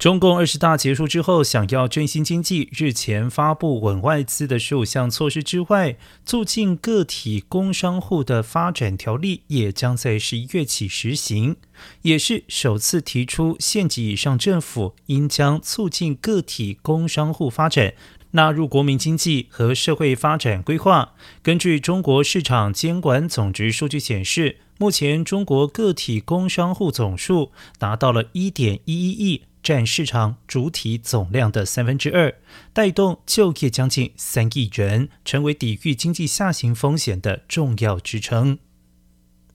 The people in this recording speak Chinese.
中共二十大结束之后，想要振兴经济，日前发布稳外资的十五项措施之外，促进个体工商户的发展条例也将在十一月起实行，也是首次提出县级以上政府应将促进个体工商户发展纳入国民经济和社会发展规划。根据中国市场监管总局数据显示，目前中国个体工商户总数达到了一点一一亿。占市场主体总量的三分之二，带动就业将近三亿人，成为抵御经济下行风险的重要支撑。